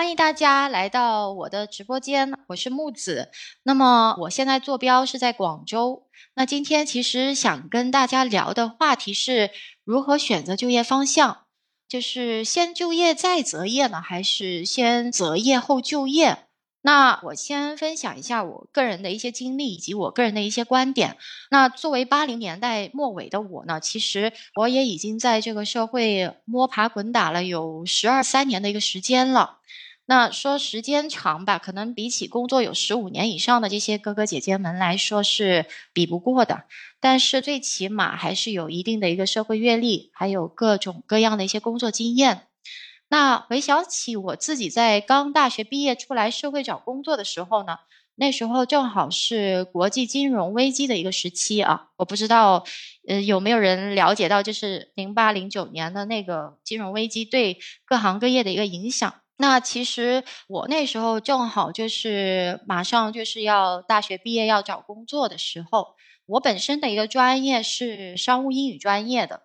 欢迎大家来到我的直播间，我是木子。那么我现在坐标是在广州。那今天其实想跟大家聊的话题是如何选择就业方向，就是先就业再择业呢，还是先择业后就业？那我先分享一下我个人的一些经历以及我个人的一些观点。那作为八零年代末尾的我呢，其实我也已经在这个社会摸爬滚打了有十二三年的一个时间了。那说时间长吧，可能比起工作有十五年以上的这些哥哥姐姐们来说是比不过的。但是最起码还是有一定的一个社会阅历，还有各种各样的一些工作经验。那回想起我自己在刚大学毕业出来社会找工作的时候呢，那时候正好是国际金融危机的一个时期啊。我不知道，呃，有没有人了解到，就是零八零九年的那个金融危机对各行各业的一个影响。那其实我那时候正好就是马上就是要大学毕业要找工作的时候，我本身的一个专业是商务英语专业的，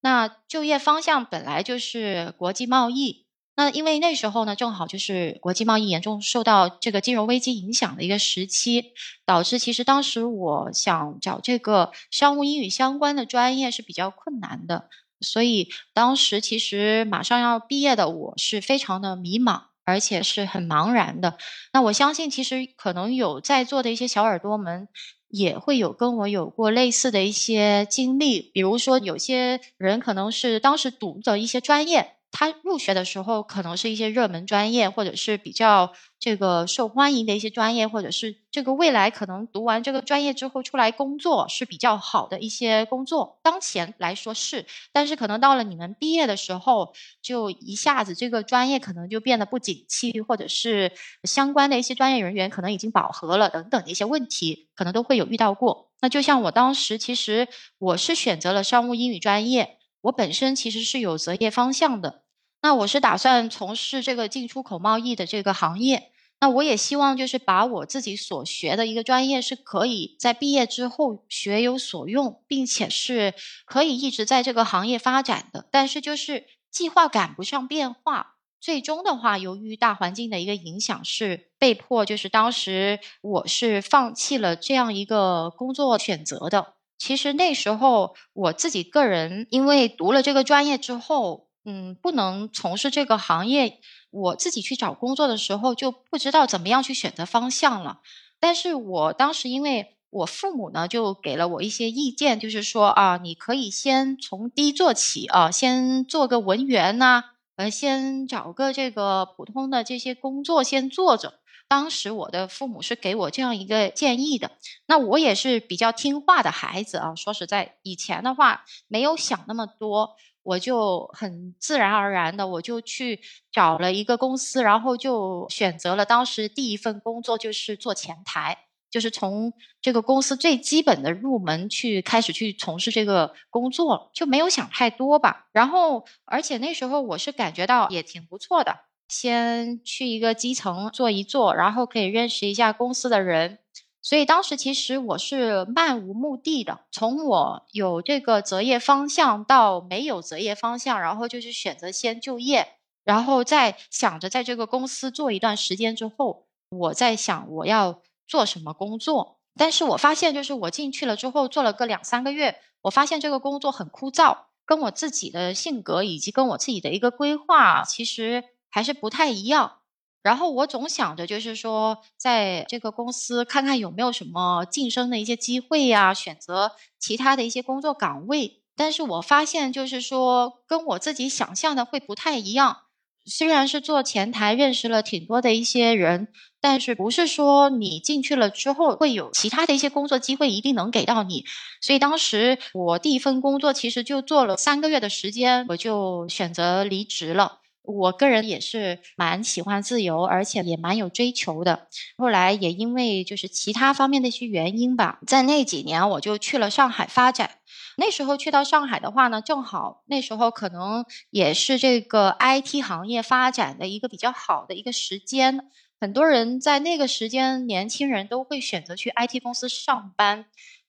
那就业方向本来就是国际贸易。那因为那时候呢，正好就是国际贸易严重受到这个金融危机影响的一个时期，导致其实当时我想找这个商务英语相关的专业是比较困难的。所以当时其实马上要毕业的我是非常的迷茫，而且是很茫然的。那我相信，其实可能有在座的一些小耳朵们也会有跟我有过类似的一些经历，比如说有些人可能是当时读的一些专业。他入学的时候可能是一些热门专业，或者是比较这个受欢迎的一些专业，或者是这个未来可能读完这个专业之后出来工作是比较好的一些工作。当前来说是，但是可能到了你们毕业的时候，就一下子这个专业可能就变得不景气，或者是相关的一些专业人员可能已经饱和了等等的一些问题，可能都会有遇到过。那就像我当时，其实我是选择了商务英语专业，我本身其实是有择业方向的。那我是打算从事这个进出口贸易的这个行业。那我也希望就是把我自己所学的一个专业是可以在毕业之后学有所用，并且是可以一直在这个行业发展的。但是就是计划赶不上变化，最终的话，由于大环境的一个影响，是被迫就是当时我是放弃了这样一个工作选择的。其实那时候我自己个人因为读了这个专业之后。嗯，不能从事这个行业。我自己去找工作的时候就不知道怎么样去选择方向了。但是我当时因为我父母呢，就给了我一些意见，就是说啊，你可以先从低做起啊，先做个文员呐，呃，先找个这个普通的这些工作先做着。当时我的父母是给我这样一个建议的。那我也是比较听话的孩子啊。说实在，以前的话没有想那么多。我就很自然而然的，我就去找了一个公司，然后就选择了当时第一份工作，就是做前台，就是从这个公司最基本的入门去开始去从事这个工作，就没有想太多吧。然后，而且那时候我是感觉到也挺不错的，先去一个基层做一做，然后可以认识一下公司的人。所以当时其实我是漫无目的的，从我有这个择业方向到没有择业方向，然后就是选择先就业，然后再想着在这个公司做一段时间之后，我在想我要做什么工作。但是我发现就是我进去了之后做了个两三个月，我发现这个工作很枯燥，跟我自己的性格以及跟我自己的一个规划其实还是不太一样。然后我总想着，就是说，在这个公司看看有没有什么晋升的一些机会呀，选择其他的一些工作岗位。但是我发现，就是说，跟我自己想象的会不太一样。虽然是做前台，认识了挺多的一些人，但是不是说你进去了之后会有其他的一些工作机会一定能给到你。所以当时我第一份工作其实就做了三个月的时间，我就选择离职了。我个人也是蛮喜欢自由，而且也蛮有追求的。后来也因为就是其他方面的一些原因吧，在那几年我就去了上海发展。那时候去到上海的话呢，正好那时候可能也是这个 IT 行业发展的一个比较好的一个时间。很多人在那个时间，年轻人都会选择去 IT 公司上班。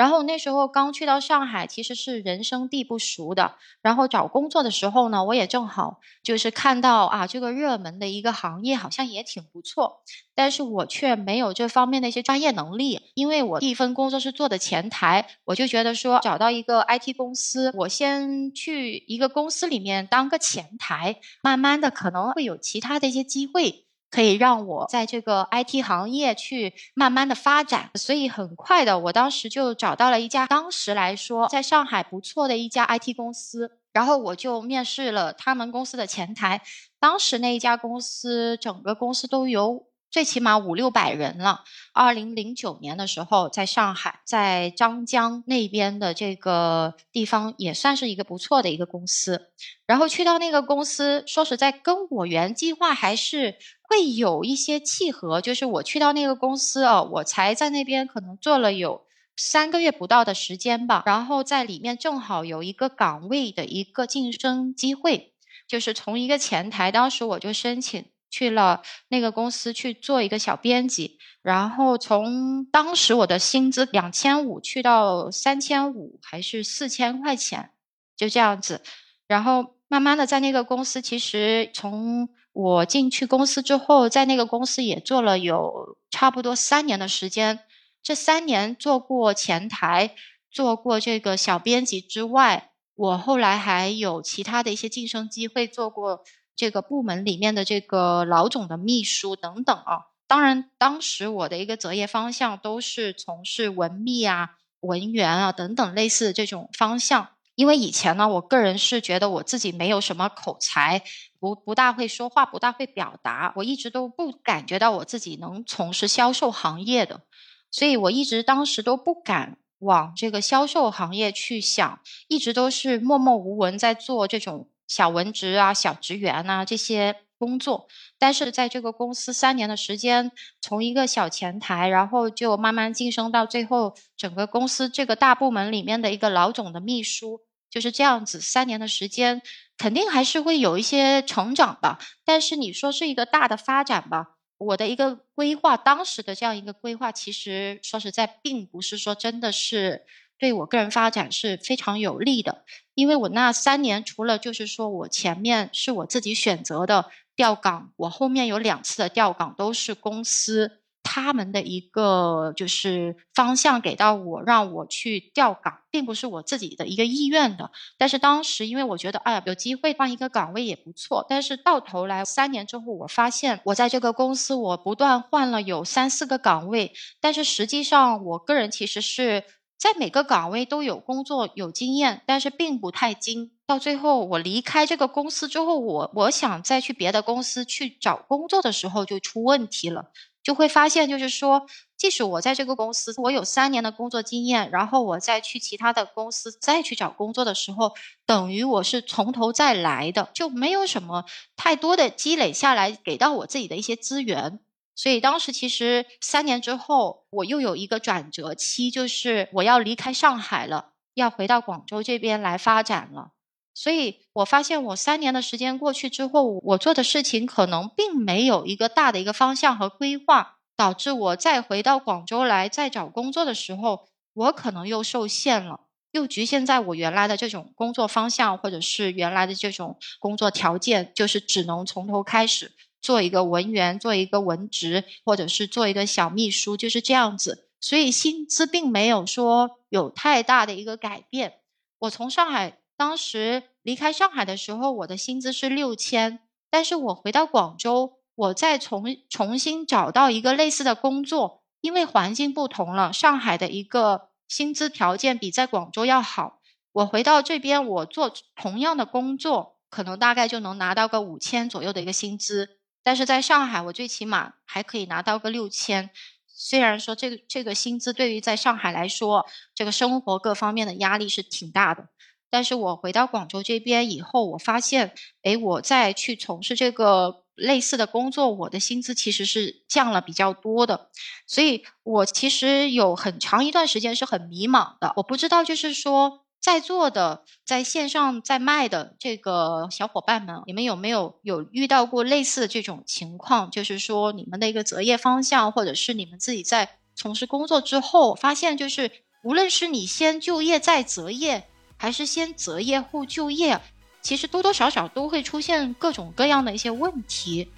然后那时候刚去到上海，其实是人生地不熟的。然后找工作的时候呢，我也正好就是看到啊，这个热门的一个行业好像也挺不错，但是我却没有这方面的一些专业能力。因为我第一份工作是做的前台，我就觉得说找到一个 IT 公司，我先去一个公司里面当个前台，慢慢的可能会有其他的一些机会。可以让我在这个 IT 行业去慢慢的发展，所以很快的，我当时就找到了一家当时来说在上海不错的一家 IT 公司，然后我就面试了他们公司的前台。当时那一家公司，整个公司都有。最起码五六百人了。二零零九年的时候，在上海，在张江那边的这个地方，也算是一个不错的一个公司。然后去到那个公司，说实在，跟我原计划还是会有一些契合。就是我去到那个公司哦，我才在那边可能做了有三个月不到的时间吧。然后在里面正好有一个岗位的一个晋升机会，就是从一个前台，当时我就申请。去了那个公司去做一个小编辑，然后从当时我的薪资两千五去到三千五还是四千块钱，就这样子。然后慢慢的在那个公司，其实从我进去公司之后，在那个公司也做了有差不多三年的时间。这三年做过前台，做过这个小编辑之外，我后来还有其他的一些晋升机会，做过。这个部门里面的这个老总的秘书等等啊，当然当时我的一个择业方向都是从事文秘啊、文员啊等等类似的这种方向。因为以前呢，我个人是觉得我自己没有什么口才，不不大会说话，不大会表达，我一直都不感觉到我自己能从事销售行业的，所以我一直当时都不敢往这个销售行业去想，一直都是默默无闻在做这种。小文职啊，小职员啊，这些工作，但是在这个公司三年的时间，从一个小前台，然后就慢慢晋升到最后整个公司这个大部门里面的一个老总的秘书，就是这样子。三年的时间，肯定还是会有一些成长吧。但是你说是一个大的发展吧，我的一个规划，当时的这样一个规划，其实说实在，并不是说真的是。对我个人发展是非常有利的，因为我那三年除了就是说我前面是我自己选择的调岗，我后面有两次的调岗都是公司他们的一个就是方向给到我，让我去调岗，并不是我自己的一个意愿的。但是当时因为我觉得，哎呀，有机会换一个岗位也不错。但是到头来三年之后，我发现我在这个公司我不断换了有三四个岗位，但是实际上我个人其实是。在每个岗位都有工作有经验，但是并不太精。到最后我离开这个公司之后，我我想再去别的公司去找工作的时候就出问题了，就会发现就是说，即使我在这个公司我有三年的工作经验，然后我再去其他的公司再去找工作的时候，等于我是从头再来的，就没有什么太多的积累下来给到我自己的一些资源。所以当时其实三年之后，我又有一个转折期，就是我要离开上海了，要回到广州这边来发展了。所以我发现，我三年的时间过去之后，我做的事情可能并没有一个大的一个方向和规划，导致我再回到广州来再找工作的时候，我可能又受限了，又局限在我原来的这种工作方向，或者是原来的这种工作条件，就是只能从头开始。做一个文员，做一个文职，或者是做一个小秘书，就是这样子。所以薪资并没有说有太大的一个改变。我从上海当时离开上海的时候，我的薪资是六千，但是我回到广州，我再重重新找到一个类似的工作，因为环境不同了，上海的一个薪资条件比在广州要好。我回到这边，我做同样的工作，可能大概就能拿到个五千左右的一个薪资。但是在上海，我最起码还可以拿到个六千。虽然说这个这个薪资对于在上海来说，这个生活各方面的压力是挺大的。但是我回到广州这边以后，我发现，哎，我再去从事这个类似的工作，我的薪资其实是降了比较多的。所以我其实有很长一段时间是很迷茫的，我不知道就是说在座的在线上在卖的这个小伙伴们，你们有没有有遇到过类似的这种情况？就是说，你们的一个择业方向，或者是你们自己在从事工作之后，发现就是无论是你先就业再择业，还是先择业后就业，其实多多少少都会出现各种各样的一些问题。